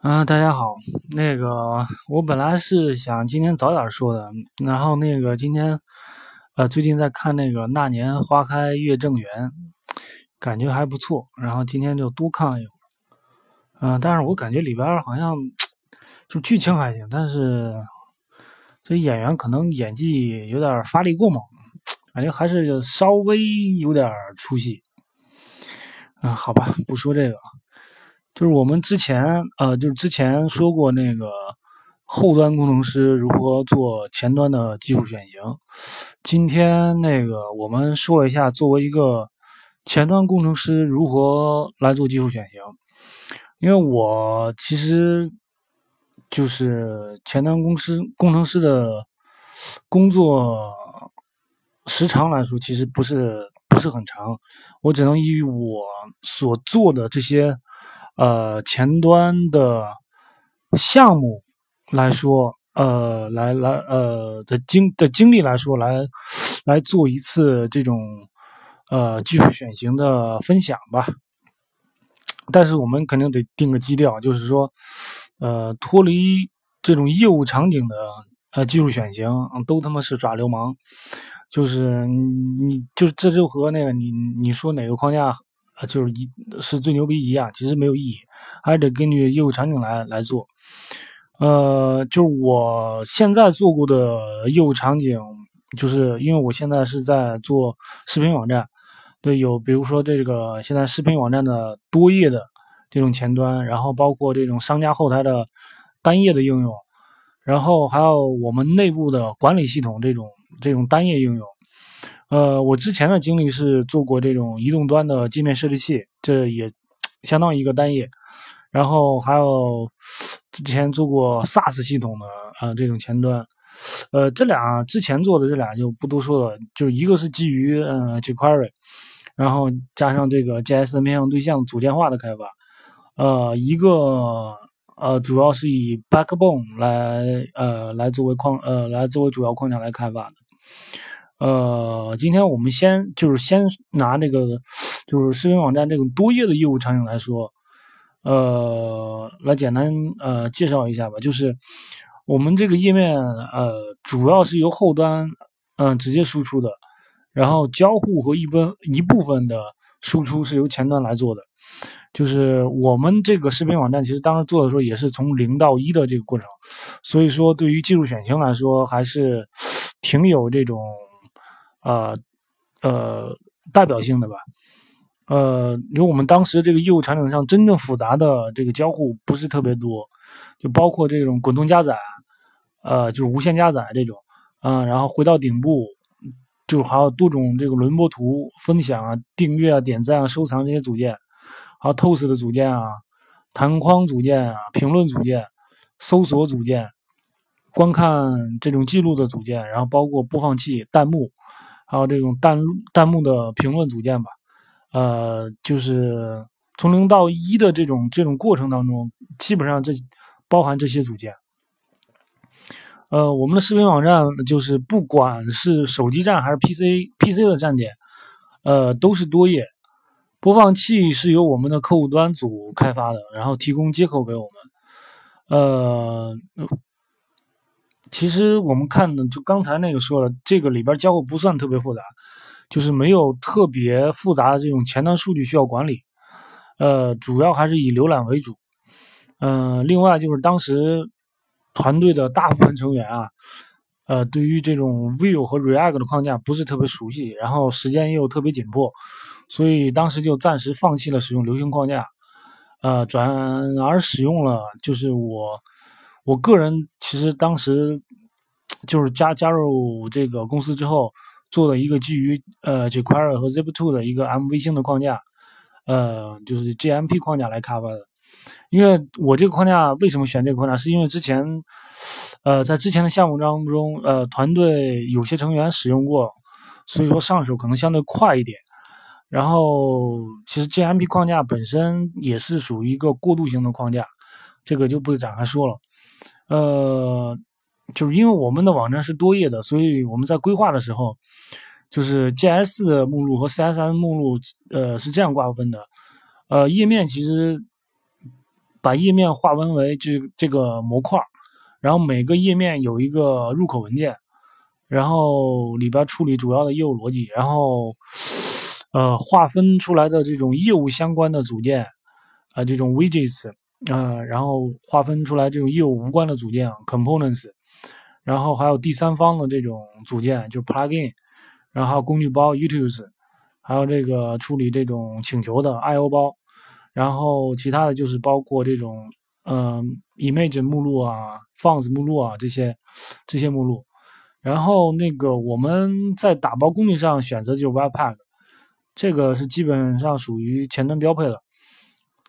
啊，大家好，那个我本来是想今天早点说的，然后那个今天，呃，最近在看那个《那年花开月正圆》，感觉还不错，然后今天就多看一会儿。嗯，但是我感觉里边好像就剧情还行，但是这演员可能演技有点发力过猛，感觉还是稍微有点出戏。嗯，好吧，不说这个了。就是我们之前呃，就是之前说过那个后端工程师如何做前端的技术选型。今天那个我们说一下，作为一个前端工程师如何来做技术选型。因为我其实就是前端公司工程师的工作时长来说，其实不是不是很长。我只能以我所做的这些。呃，前端的项目来说，呃，来来呃的经的经历来说，来来做一次这种呃技术选型的分享吧。但是我们肯定得定个基调，就是说，呃，脱离这种业务场景的呃技术选型，都他妈是耍流氓。就是你，就这就和那个你你说哪个框架。啊，就是一是最牛逼一样，其实没有意义，还得根据业务场景来来做。呃，就是我现在做过的业务场景，就是因为我现在是在做视频网站，对，有比如说这个现在视频网站的多页的这种前端，然后包括这种商家后台的单页的应用，然后还有我们内部的管理系统这种这种单页应用。呃，我之前的经历是做过这种移动端的界面设计器，这也相当于一个单页。然后还有之前做过 SaaS 系统的呃这种前端。呃，这俩之前做的这俩就不多说了，就是一个是基于嗯 jQuery，然后加上这个 JS 面向对象组件化的开发。呃，一个呃主要是以 Backbone 来呃来作为框呃来作为主要框架来开发的。呃，今天我们先就是先拿那个就是视频网站这种多页的业务场景来说，呃，来简单呃介绍一下吧。就是我们这个页面呃主要是由后端嗯直接输出的，然后交互和一分一部分的输出是由前端来做的。就是我们这个视频网站其实当时做的时候也是从零到一的这个过程，所以说对于技术选型来说还是挺有这种。呃，呃，代表性的吧，呃，因为我们当时这个业务场景上真正复杂的这个交互不是特别多，就包括这种滚动加载，呃，就是无限加载这种，嗯，然后回到顶部，就还有多种这个轮播图、分享啊、订阅啊、点赞啊、收藏这些组件，还有 Toast 的组件啊、弹框组件啊、评论组件、搜索组件、观看这种记录的组件，然后包括播放器、弹幕。还有这种弹弹幕的评论组件吧，呃，就是从零到一的这种这种过程当中，基本上这包含这些组件。呃，我们的视频网站就是不管是手机站还是 PC PC 的站点，呃，都是多页。播放器是由我们的客户端组开发的，然后提供接口给我们。呃。其实我们看的就刚才那个说了，这个里边交互不算特别复杂，就是没有特别复杂的这种前端数据需要管理，呃，主要还是以浏览为主。嗯，另外就是当时团队的大部分成员啊，呃，对于这种 Vue 和 React 的框架不是特别熟悉，然后时间又特别紧迫，所以当时就暂时放弃了使用流行框架，呃，转而使用了就是我。我个人其实当时就是加加入这个公司之后做了一个基于呃 jQuery 和 Zip2 的一个 MV 星的框架，呃，就是 GMP 框架来开发的。因为我这个框架为什么选这个框架，是因为之前呃在之前的项目当中，呃团队有些成员使用过，所以说上手可能相对快一点。然后其实 GMP 框架本身也是属于一个过渡型的框架，这个就不展开说了。呃，就是因为我们的网站是多页的，所以我们在规划的时候，就是 JS 的目录和 CSS 目录，呃，是这样划分的。呃，页面其实把页面划分为这这个模块，然后每个页面有一个入口文件，然后里边处理主要的业务逻辑，然后呃划分出来的这种业务相关的组件啊，这种 widgets 嗯，然后划分出来这种业务无关的组件啊 components，然后还有第三方的这种组件就是 plugin，然后工具包 utils，还有这个处理这种请求的 IO 包。然后其他的就是包括这种，嗯，image 目录啊，fonts 目录啊这些，这些目录。然后那个我们在打包工具上选择就是 Webpack，这个是基本上属于前端标配了。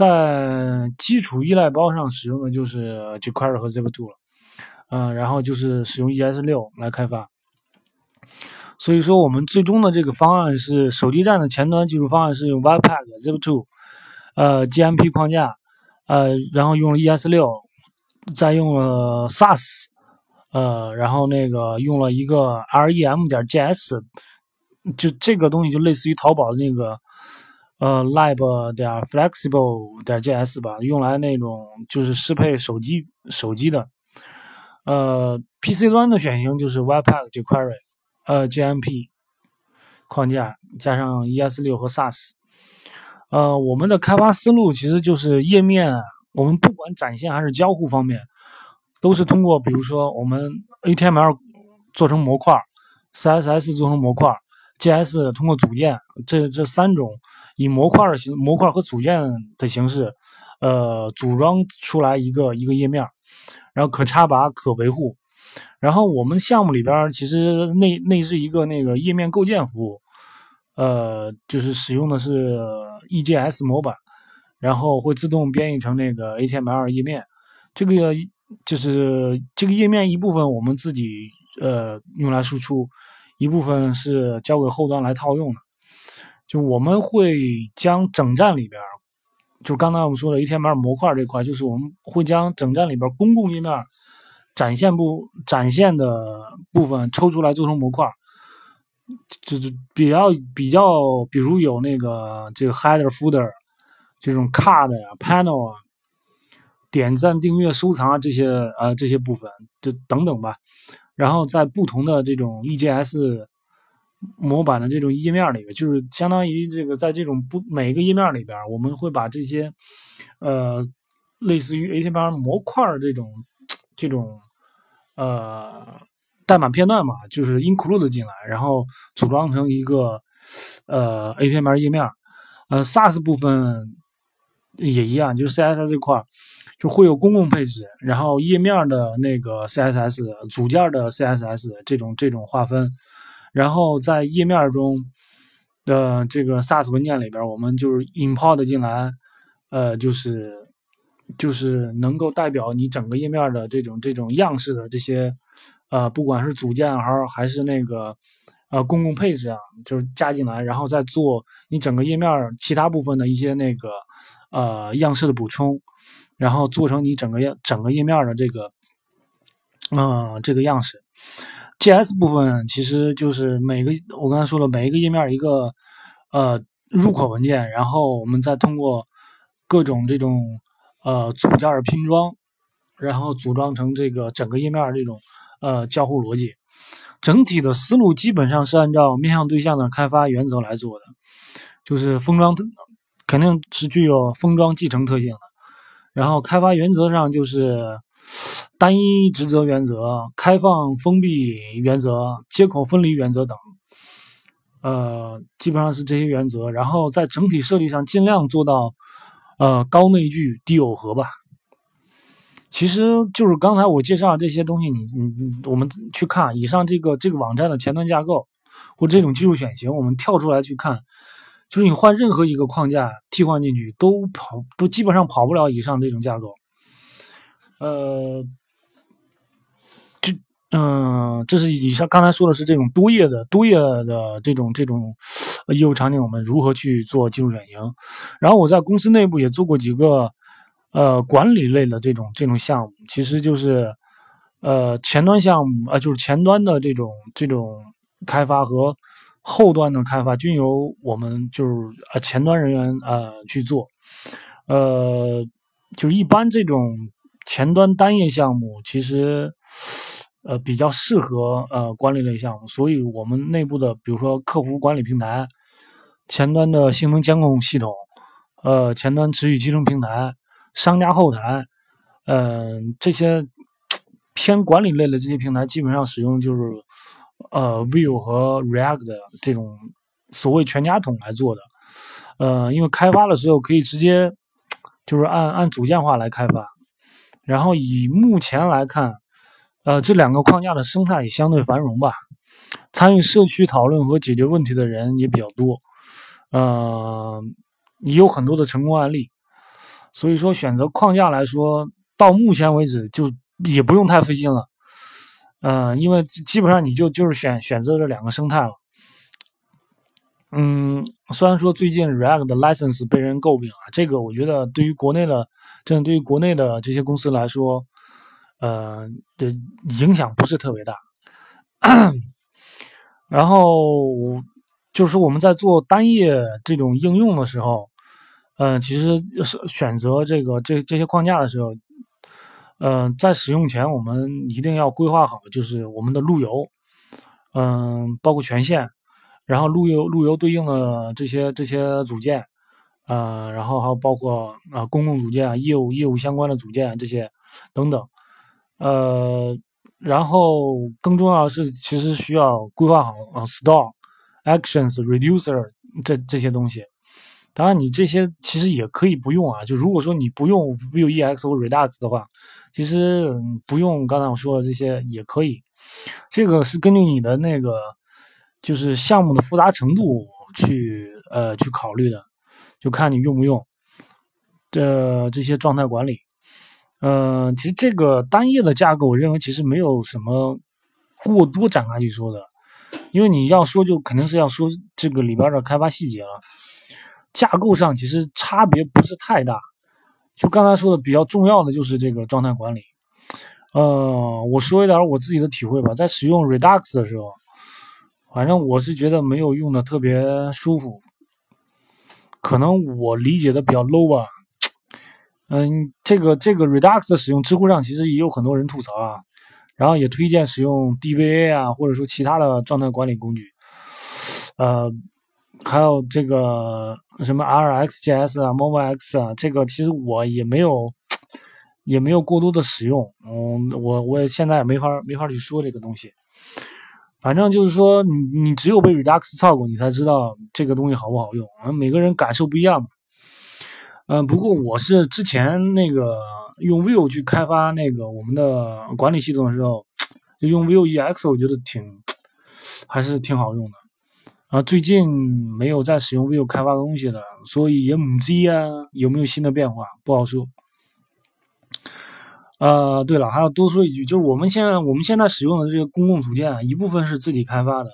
在基础依赖包上使用的就是 jQuery 和 Zip2 了，嗯，然后就是使用 ES6 来开发。所以说我们最终的这个方案是手机站的前端技术方案是用 Webpack、Zip2。呃，GMP 框架，呃，然后用了 ES 六，再用了 SAS，呃，然后那个用了一个 REM 点 JS，就这个东西就类似于淘宝的那个呃，lib 点 Flexible 点 JS 吧，用来那种就是适配手机手机的。呃，PC 端的选型就是 Webpack jQuery，呃，GMP 框架加上 ES 六和 SAS。呃，我们的开发思路其实就是页面，我们不管展现还是交互方面，都是通过比如说我们 HTML 做成模块，CSS 做成模块，JS 通过组件，这这三种以模块的形模块和组件的形式，呃，组装出来一个一个页面，然后可插拔、可维护。然后我们项目里边其实内内置一个那个页面构建服务。呃，就是使用的是 EJS 模板，然后会自动编译成那个 HTML 页面。这个就是这个页面一部分我们自己呃用来输出，一部分是交给后端来套用的。就我们会将整站里边，就刚才我们说的 HTML 模块这块，就是我们会将整站里边公共页面展现部展现的部分抽出来做成模块。就是比较比较，比如有那个这个 header footer 这种 card 呀、panel 啊、点赞、订阅、收藏啊这些呃这些部分，这等等吧。然后在不同的这种 E G S 模板的这种页面里边，就是相当于这个在这种不每一个页面里边，我们会把这些呃类似于 HTML 模块这种这种呃。代码片段嘛，就是 include 进来，然后组装成一个呃 HTML 页面。呃，SAS 部分也一样，就是 CSS 这块就会有公共配置，然后页面的那个 CSS 组件的 CSS 这种这种划分，然后在页面中的这个 SAS 文件里边，我们就是 import 进来，呃，就是就是能够代表你整个页面的这种这种样式的这些。呃，不管是组件还是还是那个呃公共配置啊，就是加进来，然后再做你整个页面其他部分的一些那个呃样式的补充，然后做成你整个页整个页面的这个嗯这个样式。GS 部分其实就是每个我刚才说了每一个页面一个呃入口文件，然后我们再通过各种这种呃组件拼装，然后组装成这个整个页面这种。呃，交互逻辑，整体的思路基本上是按照面向对象的开发原则来做的，就是封装肯定是具有封装继承特性的。然后开发原则上就是单一职责原则、开放封闭原则、接口分离原则等，呃，基本上是这些原则。然后在整体设计上尽量做到呃高内聚低耦合吧。其实就是刚才我介绍的这些东西，你你你，我们去看以上这个这个网站的前端架构或这种技术选型，我们跳出来去看，就是你换任何一个框架替换进去，都跑都基本上跑不了以上这种架构。呃，这嗯，这是以上刚才说的是这种多页的多页的这种这种业务场景，我们如何去做技术选型。然后我在公司内部也做过几个。呃，管理类的这种这种项目，其实就是，呃，前端项目啊，就是前端的这种这种开发和后端的开发均由我们就是呃前端人员呃去做。呃，就是一般这种前端单页项目，其实呃比较适合呃管理类项目，所以我们内部的比如说客服管理平台、前端的性能监控系统、呃前端持续集成平台、商家后台，嗯这些偏管理类的这些平台，基本上使用就是呃 Vue 和 React 这种所谓全家桶来做的。呃，因为开发的时候可以直接就是按按组件化来开发，然后以目前来看，呃，这两个框架的生态也相对繁荣吧，参与社区讨论和解决问题的人也比较多，呃，也有很多的成功案例，所以说选择框架来说，到目前为止就也不用太费劲了，嗯，因为基本上你就就是选选择这两个生态了。嗯，虽然说最近 React 的 license 被人诟病啊，这个我觉得对于国内的，这样对于国内的这些公司来说，呃，的影响不是特别大。然后就是我们在做单页这种应用的时候，呃，其实是选择这个这这些框架的时候，嗯，在使用前我们一定要规划好，就是我们的路由，嗯，包括权限。然后路由路由对应的这些这些组件，呃，然后还有包括啊公共组件啊、业务业务相关的组件啊这些等等，呃，然后更重要的是，其实需要规划好啊 store actions reducer 这这些东西。当然，你这些其实也可以不用啊。就如果说你不用 Vue EX 或 Redux 的话，其实不用刚才我说的这些也可以。这个是根据你的那个。就是项目的复杂程度去呃去考虑的，就看你用不用这这些状态管理。呃，其实这个单页的架构，我认为其实没有什么过多展开去说的，因为你要说就肯定是要说这个里边的开发细节了。架构上其实差别不是太大，就刚才说的比较重要的就是这个状态管理。呃，我说一点我自己的体会吧，在使用 Redux 的时候。反正我是觉得没有用的特别舒服，可能我理解的比较 low 吧。嗯，这个这个 Redux 的使用，知乎上其实也有很多人吐槽啊，然后也推荐使用 DVA 啊，或者说其他的状态管理工具。呃，还有这个什么 RxJS 啊、MobX 啊，这个其实我也没有也没有过多的使用。嗯，我我现在也没法没法去说这个东西。反正就是说，你你只有被 Redux 操过，你才知道这个东西好不好用。啊，每个人感受不一样嘛。嗯，不过我是之前那个用 Vue 去开发那个我们的管理系统的时候，就用 Vue EX，我觉得挺还是挺好用的。啊，最近没有在使用 Vue 开发东西了，所以也唔知啊有没有新的变化，不好说。呃，对了，还要多说一句，就是我们现在我们现在使用的这个公共组件，一部分是自己开发的，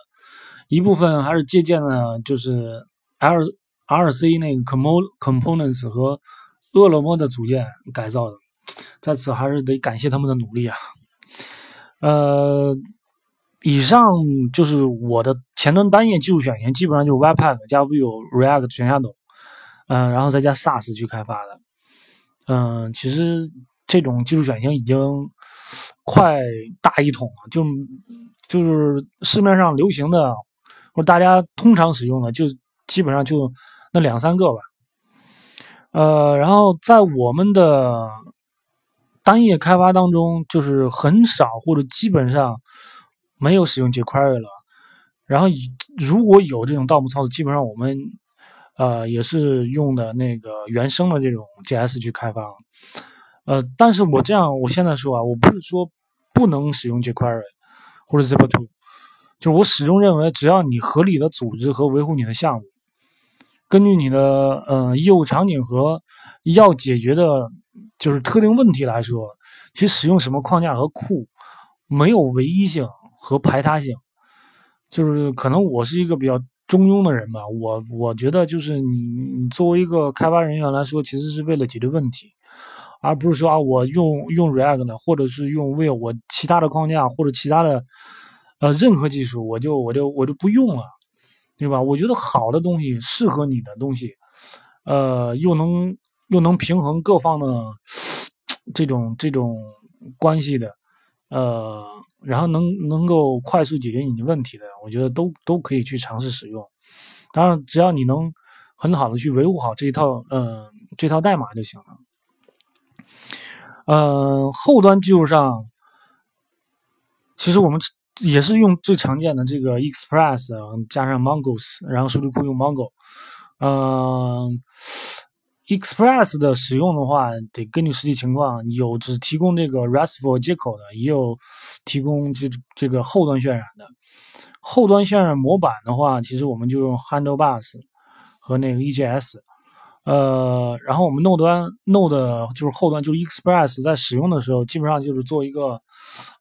一部分还是借鉴的，就是 L R C 那个 Components 和饿了么的组件改造的，在此还是得感谢他们的努力啊。呃，以上就是我的前端单页技术选型，基本上就是 Webpack 加 Vue React 全家桶，嗯，然后再加 SaaS 去开发的，嗯，其实。这种技术选型已经快大一统了，就就是市面上流行的或者大家通常使用的，就基本上就那两三个吧。呃，然后在我们的单页开发当中，就是很少或者基本上没有使用 jQuery 了。然后如果有这种盗墓操作，基本上我们呃也是用的那个原生的这种 JS 去开发。呃，但是我这样，我现在说啊，我不是说不能使用 jQuery 或者 z i p two，就是我始终认为，只要你合理的组织和维护你的项目，根据你的呃业务场景和要解决的，就是特定问题来说，其实使用什么框架和库没有唯一性和排他性，就是可能我是一个比较中庸的人吧，我我觉得就是你你作为一个开发人员来说，其实是为了解决问题。而不是说啊，我用用 React 呢，或者是用 Vue，我其他的框架或者其他的呃任何技术，我就我就我就不用了，对吧？我觉得好的东西适合你的东西，呃，又能又能平衡各方的这种这种关系的，呃，然后能能够快速解决你的问题的，我觉得都都可以去尝试使用。当然，只要你能很好的去维护好这一套呃这套代码就行了。呃，后端技术上，其实我们也是用最常见的这个 Express 加上 MongoS，然后数据库用 Mongo。嗯，Express 的使用的话，得根据实际情况，有只提供这个 RESTful 接口的，也有提供这这个后端渲染的。后端渲染模板的话，其实我们就用 Handlebars 和那个 EJS，呃，然后我们 Node 端 Node 就是后端就是 Express 在使用的时候，基本上就是做一个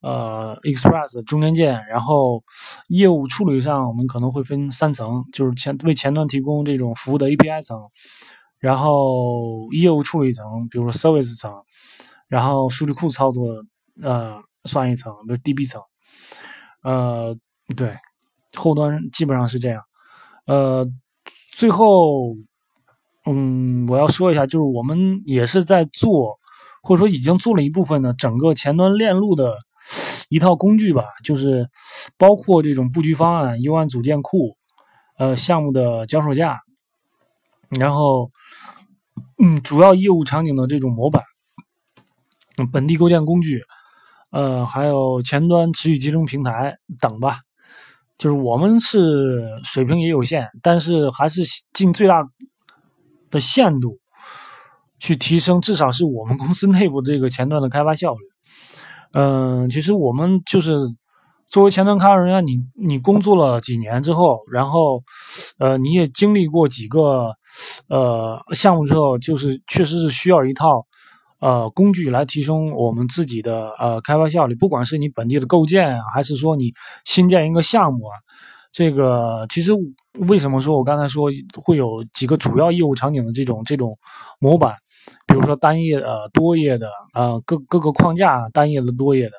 呃 Express 中间件，然后业务处理上我们可能会分三层，就是前为前端提供这种服务的 API 层，然后业务处理层，比如说 Service 层，然后数据库操作呃算一层，比如 DB 层，呃对。后端基本上是这样，呃，最后，嗯，我要说一下，就是我们也是在做，或者说已经做了一部分的整个前端链路的一套工具吧，就是包括这种布局方案、U 案组件库、呃项目的脚手架，然后，嗯，主要业务场景的这种模板、本地构建工具，呃，还有前端持续集成平台等吧。就是我们是水平也有限，但是还是尽最大的限度去提升，至少是我们公司内部这个前端的开发效率。嗯，其实我们就是作为前端开发人员，你你工作了几年之后，然后呃你也经历过几个呃项目之后，就是确实是需要一套。呃，工具来提升我们自己的呃开发效率，不管是你本地的构建啊，还是说你新建一个项目啊，这个其实为什么说我刚才说会有几个主要业务场景的这种这种模板，比如说单页呃多页的呃各各个框架单页的多页的，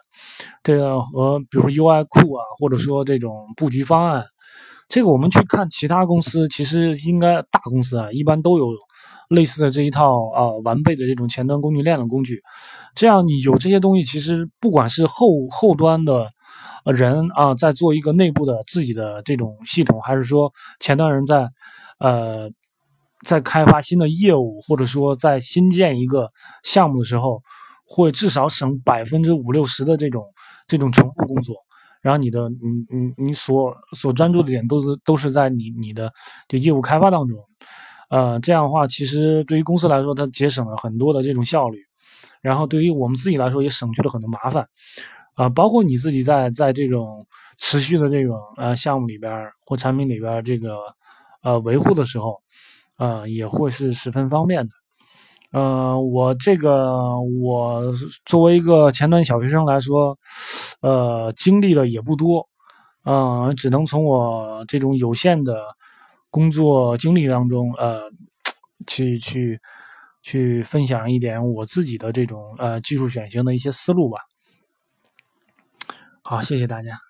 这个和比如说 UI 库啊，或者说这种布局方案，这个我们去看其他公司，其实应该大公司啊一般都有。类似的这一套啊，完备的这种前端工具链的工具，这样你有这些东西，其实不管是后后端的人啊，在做一个内部的自己的这种系统，还是说前端人在呃在开发新的业务，或者说在新建一个项目的时候，会至少省百分之五六十的这种这种重复工作，然后你的你你你所所专注的点都是都是在你你的这业务开发当中。呃，这样的话，其实对于公司来说，它节省了很多的这种效率，然后对于我们自己来说，也省去了很多麻烦。啊，包括你自己在在这种持续的这种呃项目里边或产品里边这个呃维护的时候，呃，也会是十分方便的。呃，我这个我作为一个前端小学生来说，呃，经历的也不多，嗯，只能从我这种有限的。工作经历当中，呃，去去去分享一点我自己的这种呃技术选型的一些思路吧。好，谢谢大家。